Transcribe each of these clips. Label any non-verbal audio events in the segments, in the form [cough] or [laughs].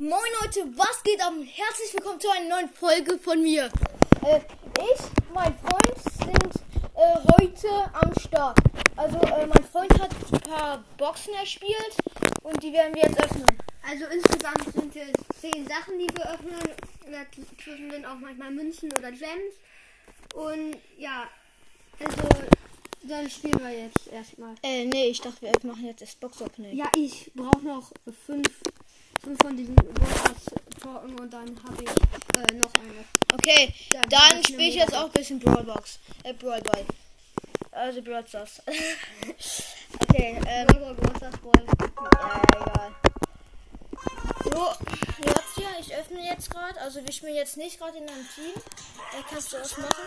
Moin Leute, was geht ab? Herzlich willkommen zu einer neuen Folge von mir. Äh, ich, mein Freund sind äh, heute am Start. Also äh, mein Freund hat ein paar Boxen erspielt und die werden wir jetzt öffnen. Also insgesamt sind es zehn Sachen, die wir öffnen. Dazwischen sind auch manchmal Münzen oder Gems. Und ja, also dann spielen wir jetzt erstmal. Äh, nee, ich dachte, wir machen jetzt das Box-Opening. Ja, ich brauche noch fünf, fünf von diesen Worters-Talken und dann habe ich äh, noch eine. Okay, dann ich spiele ich jetzt auch ein bisschen Brawlbox. Äh, Brawl Ball. Also Brawl Stars. [laughs] okay, ähm. Brawl, Brawl, Stars, Brawl. Ja, ja, egal. So, hört's ja, ich öffne jetzt gerade. Also wir spielen jetzt nicht gerade in einem Team. Da kannst du das machen.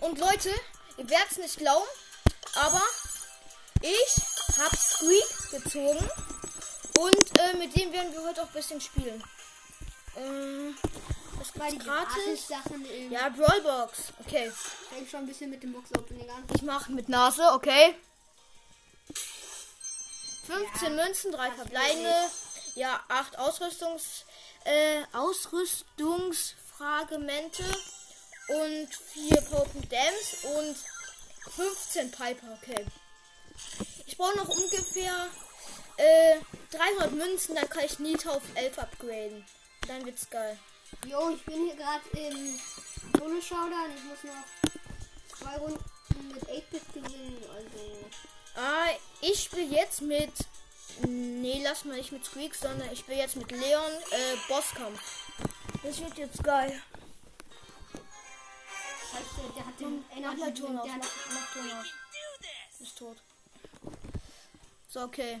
Und Leute, ihr werdet es nicht glauben, aber ich habe Squeak gezogen. Und äh, mit dem werden wir heute auch ein bisschen spielen. Ähm, das Weil die gratis. Im Ja, Brawlbox. Okay. fängt schon ein bisschen mit dem Box-Opening an. Ich mache mit Nase, okay. 15 Münzen, 3 verbleibende. Ja, 8 Ausrüstungs, äh, Ausrüstungsfragmente und 4 Potent Dams und 15 Piper, okay. Ich brauche noch ungefähr äh, 300 Münzen, dann kann ich Nita auf 11 upgraden. Dann wird's geil. Jo, ich bin hier gerade im Solo Showdown. Ich muss noch zwei Runden mit 8-Bit gewinnen. Also, Ah, ich spiele jetzt mit. Nee, lass mal nicht mit Squeak, sondern ich spiele jetzt mit Leon äh, Bosskampf. Das wird jetzt geil. scheiße, der hat den aus, der hat, mach, mach Ton aus. Ist tot. So, okay.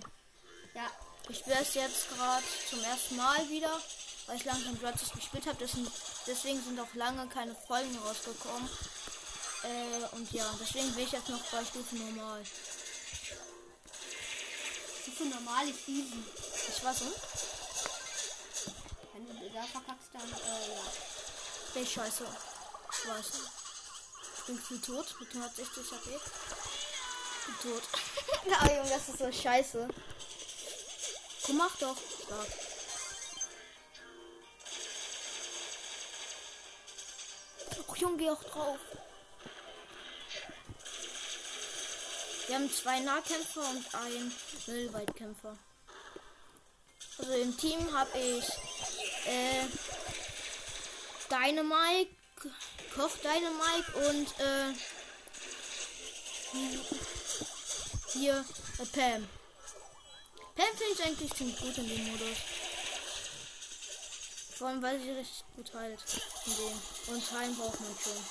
Ja, Ich spiele es jetzt gerade zum ersten Mal wieder, weil ich kein Brawl gespielt habe. Deswegen sind auch lange keine Folgen rausgekommen. Äh, und ja, deswegen bin ich jetzt noch bei Stufe normal. Stufe normal ist easy. Ich weiß nicht. Wenn du da verkackst, dann, äh, ja. Ey, scheiße. Ich weiß nicht. Ich bin viel tot mit 160 HP. Bin tot. [laughs] ja, Junge, das ist so scheiße. Komm, mach doch. Start. Och, Junge, geh auch drauf. Wir haben zwei Nahkämpfer und einen Mittelweitkämpfer. Also im Team habe ich äh, Dynamite, Koch Dynamite und äh, hier äh, Pam. Pam finde ich eigentlich ziemlich gut in dem Modus. Vor allem, weil sie richtig gut heilt in dem. Und heilen braucht man schon.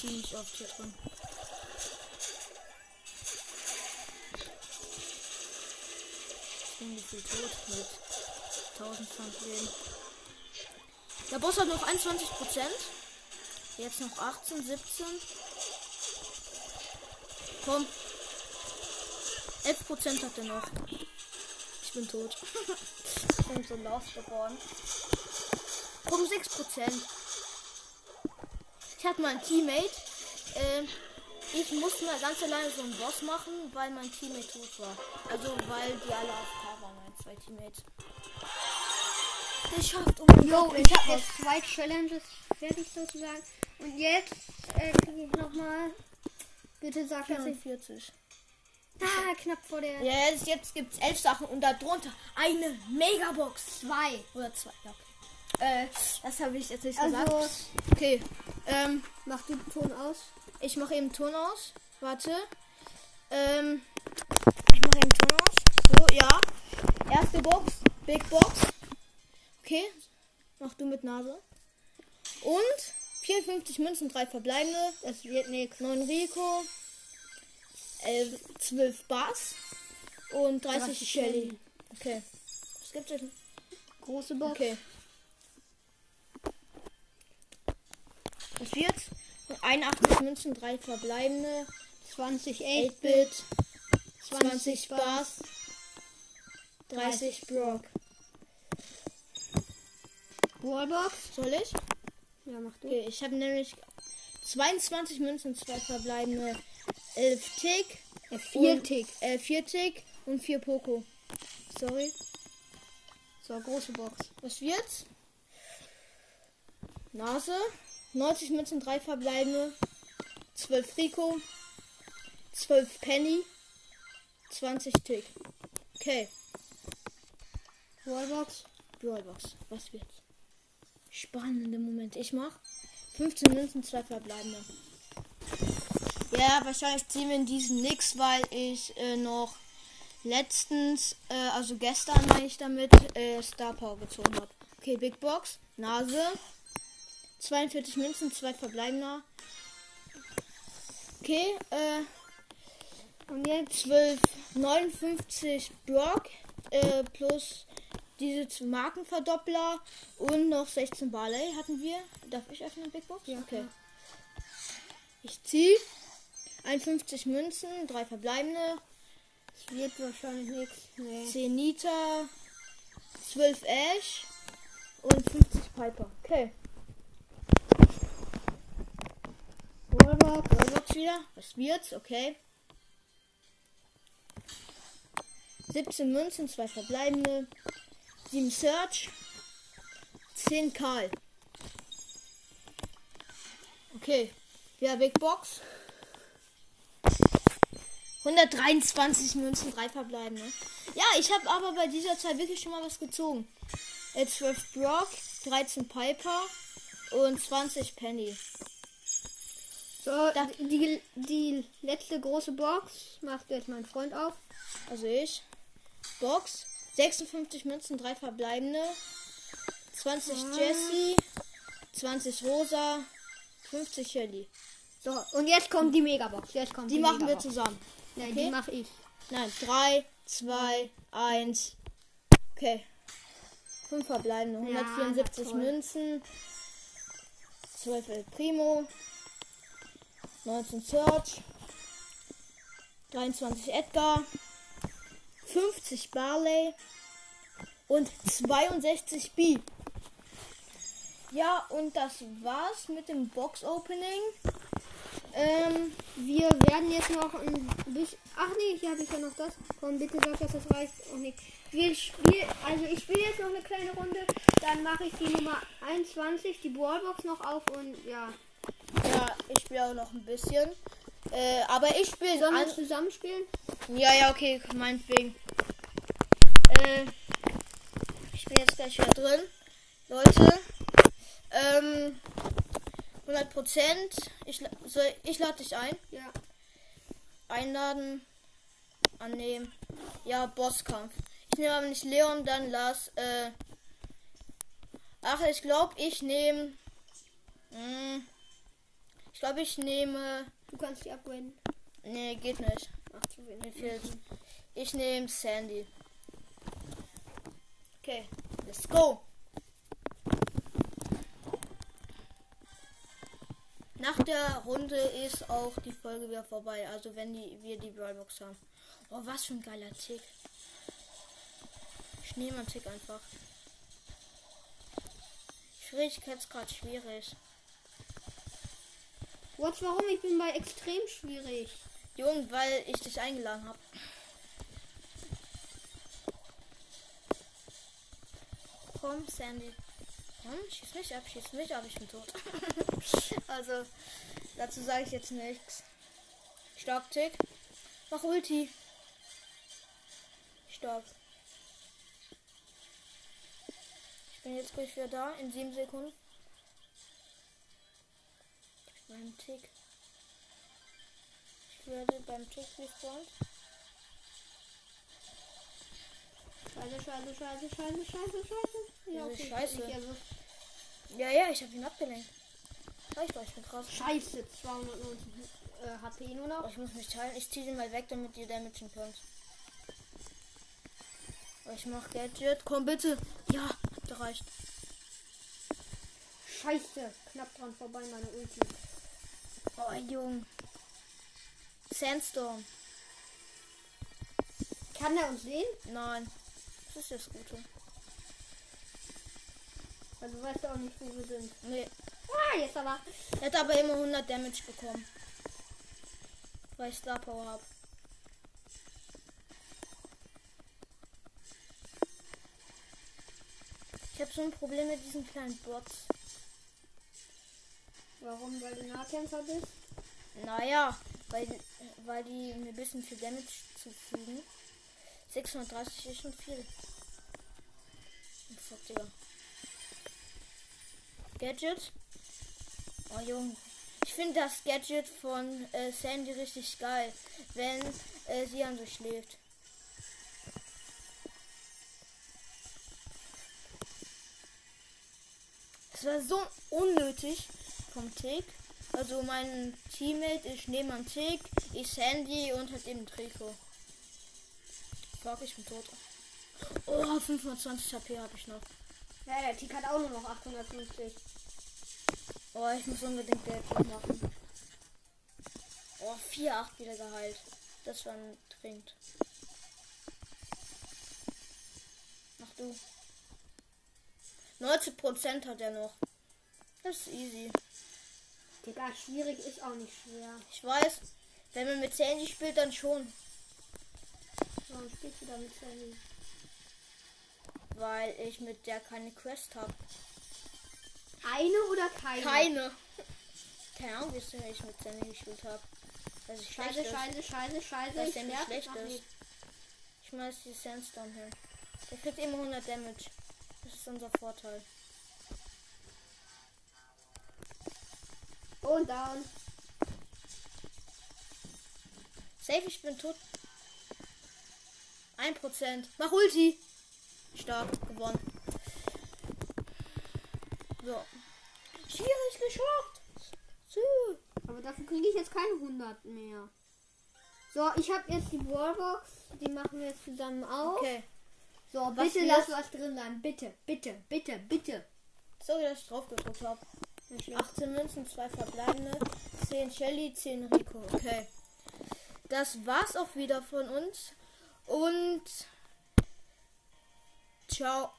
Ziemlich oft hier drin. Ich bin gefühlt tot mit 1000 Leben. Der Boss hat noch 21 Prozent. Jetzt noch 18, 17. Komm. 11 Prozent hat er noch. Ich bin tot. ich bin so lost geworden. Komm, 6 Prozent. Ich hatte mal einen Teammate. Ähm, ich musste mal ganz alleine so einen Boss machen, weil mein Teammate tot war. Also weil die alle auf K waren, meine zwei Teammates. Oh mein Jo, Gott, ich habe jetzt zwei Challenges fertig sozusagen. Und jetzt äh, kriege ich nochmal. Bitte sag, dass ich. 44. Ah, knapp vor der. Ja, jetzt, es elf Sachen und darunter eine Megabox. Zwei. Oder zwei, ja. Okay. Äh, das habe ich jetzt nicht Also, gesagt. Okay. Ähm, mach du den Ton aus. ich mache eben Ton aus. Warte. Ähm, ich mache eben Ton aus. So, ja. Erste Box. Big Box. Okay. Mach du mit Nase. Und 54 Münzen, drei verbleibende. Das wird nichts. 9 Rico. 11, 12 Bass. Und 30 30 Shelly. Okay. Was gibt's denn? Große Box. Okay. Das wird 81 Münzen, 3 verbleibende, 20 8-Bit, 20 20 Bass, 30 Brock. Wallbox. Soll ich? Ja, mach du. Okay, ich habe nämlich 22 Münzen, 2 verbleibende, 11 Tick, Äh, vier und- Tick. Äh, 4 Tick und 4 Poco. Sorry. So, große Box. Was wird's? Nase. 90 Münzen, 3 verbleibende. 12 Rico. 12 Penny. 20 Tick. Okay. Wallbox. Brawlbox. Was wird's? Spannende Moment. Ich mach 15 Münzen, 2 verbleibende. Ja, wahrscheinlich ziehen wir in diesen nix, weil ich äh, noch letztens, äh, also gestern, meine ich damit, äh, Star Power gezogen habe. Okay, Big Box, Nase, 42 Münzen, 2 verbleibender. Okay, äh, Und jetzt 12, 59 Brock, äh, plus diese Markenverdoppler und noch 16 Barley hatten wir. Darf ich öffnen, Big Box? Ja, okay. Ich ziehe 51 Münzen, 3 verbleibende, es wird wahrscheinlich nichts. Nee. 10 Nita, 12 Ash und 50 Piper. Okay. Wallbox. Roblox wieder. Was wird's? Okay. 17 Münzen, 2 verbleibende, 7 Search, 10 Karl. Okay. Ja, Big Box. 123 Münzen, 3 verbleibende. Ja, ich habe aber bei dieser Zeit wirklich schon mal was gezogen. Äh, 12 Brock, 13 Piper und 20 Penny. So, Da- die, die letzte große Box macht jetzt mein Freund auf. Also ich. Box. 56 Münzen, 3 verbleibende. 20 Ah. Jessie. 20 Rosa. 50 Shelly. So, und jetzt kommt die Megabox. Jetzt kommt Die die, machen wir Megabox. zusammen. Nein, okay? die mache ich. Nein, 3, 2, 1. Okay. 5 verbleibende. Ja, 174 na toll. Münzen. 12 El Primo. 19 Search. 23 Edgar. 50 Barley. Und 62 B. Ja, und das war's mit dem Box-Opening. Ähm, Wir werden jetzt noch ein bisschen. Ach nee, hier habe ich ja noch das. Komm, bitte sag, dass das reicht. Auch nicht. Wir spielen, also ich spiele jetzt noch eine kleine Runde. Dann mache ich die Nummer 21, die Ballbox noch auf und ja. ja, ich spiele auch noch ein bisschen. Äh, aber ich spiele Sollen wir an. zusammenspielen? Ja, ja, okay, meinetwegen. Äh, ich bin jetzt gleich wieder drin. Leute, ähm, 100 Prozent. Ich, soll- ich lade dich ein. Ja. Einladen. Annehmen. Ja, Bosskampf. Ich nehme aber nicht Leon, dann Lars. Äh, ach, ich glaube, ich nehme. Hm, ich glaube, ich nehme. Du kannst die upgraden. Nee, geht nicht. Ach, zu wenig. Ich nehme Sandy. Okay, let's go. Nach der Runde ist auch die Folge wieder vorbei. Also wenn die, wir die Brawlbox haben. Oh, was für ein geiler Tick. Schneemann-Tick einfach. Schwierigkeitsgrad schwierig. What, warum? Ich bin bei extrem schwierig. Jung, weil ich dich eingeladen habe. Komm, Sandy. Komm, schieß mich ab, schieß mich ab, ich bin tot. [laughs] also, dazu sage ich jetzt nichts. Stark Tick. Mach Ulti. Stark. Ich bin jetzt gleich wieder da, in sieben Sekunden. Beim Tick. Ich werde beim Tick respawned. Scheiße, scheiße, scheiße, scheiße, scheiße, scheiße. Wieso okay, scheiße? Erwischt. Ja, ja, ich habe ihn abgelenkt. Ich weiß, ich bin krass. Scheiße, 290 äh, HP nur noch. Aber ich muss mich teilen. Ich ziehe den mal weg, damit ihr damagen könnt. Aber Ich mach Gadget. Komm bitte. Ja, hat gereicht. Scheiße, knapp dran vorbei, meine Ulti. Oh, Jung. Sandstorm. Kann er uns sehen? Nein. Das ist das Gute. Also du weißt auch nicht, wo wir sind. Nee. Ah, jetzt aber. Er hat aber immer 100 Damage bekommen. Weil ich Star Power habe. habe so ein Problem mit diesen kleinen Bots. Warum? Weil du Nahkämpfer bist? Naja, weil, weil die mir ein bisschen viel Damage zufügen. 630 ist schon viel. Und fuck, Digga. Gadget. Oh, Junge. Ich finde das Gadget von äh, Sandy richtig geil, wenn äh, sie an so schläft. Es war so unnötig vom Tick. Also mein Teammate ist neben am Tick, ich Sandy und hat eben Trikot. Fuck, ich bin tot. Oh, 520 HP habe ich noch. Ja, der Tick hat auch nur noch 850. Oh, ich muss unbedingt Geld machen. Oh, 4-8 wieder geheilt. Das war ein dringend. Mach du. 90% hat er noch. Das ist easy. Digga, schwierig ist auch nicht schwer. Ich weiß, wenn man mit Sandy spielt, dann schon. Warum spielst du damit Sandy? Weil ich mit der keine Quest habe. Eine oder keine? Keine. Keine Ahnung, wie ich mit Sandy gespielt habe. Schlecht Scheiße, scheiße, scheiße, scheiße. Dass Ich der nicht schlecht ist. Ich schmeiß die Sandstorm hin. Der kriegt immer 100 Damage. Das ist unser Vorteil. Und down. Safe, ich bin tot. 1%. Mach Ulti. Stark, gewonnen. So. Schwierig geschafft. So. Aber dafür kriege ich jetzt keine 100 mehr. So, ich habe jetzt die Wallbox. Die machen wir jetzt zusammen auf. Okay. So, Was bitte lass was drin sein. Bitte, bitte, bitte, bitte. Sorry, dass ich drauf gedrückt habe. Nicht schlimm. 18 Münzen, 2 verbleibende, 10 Shelly, 10 Rico. Okay. Das war's auch wieder von uns. Und ciao.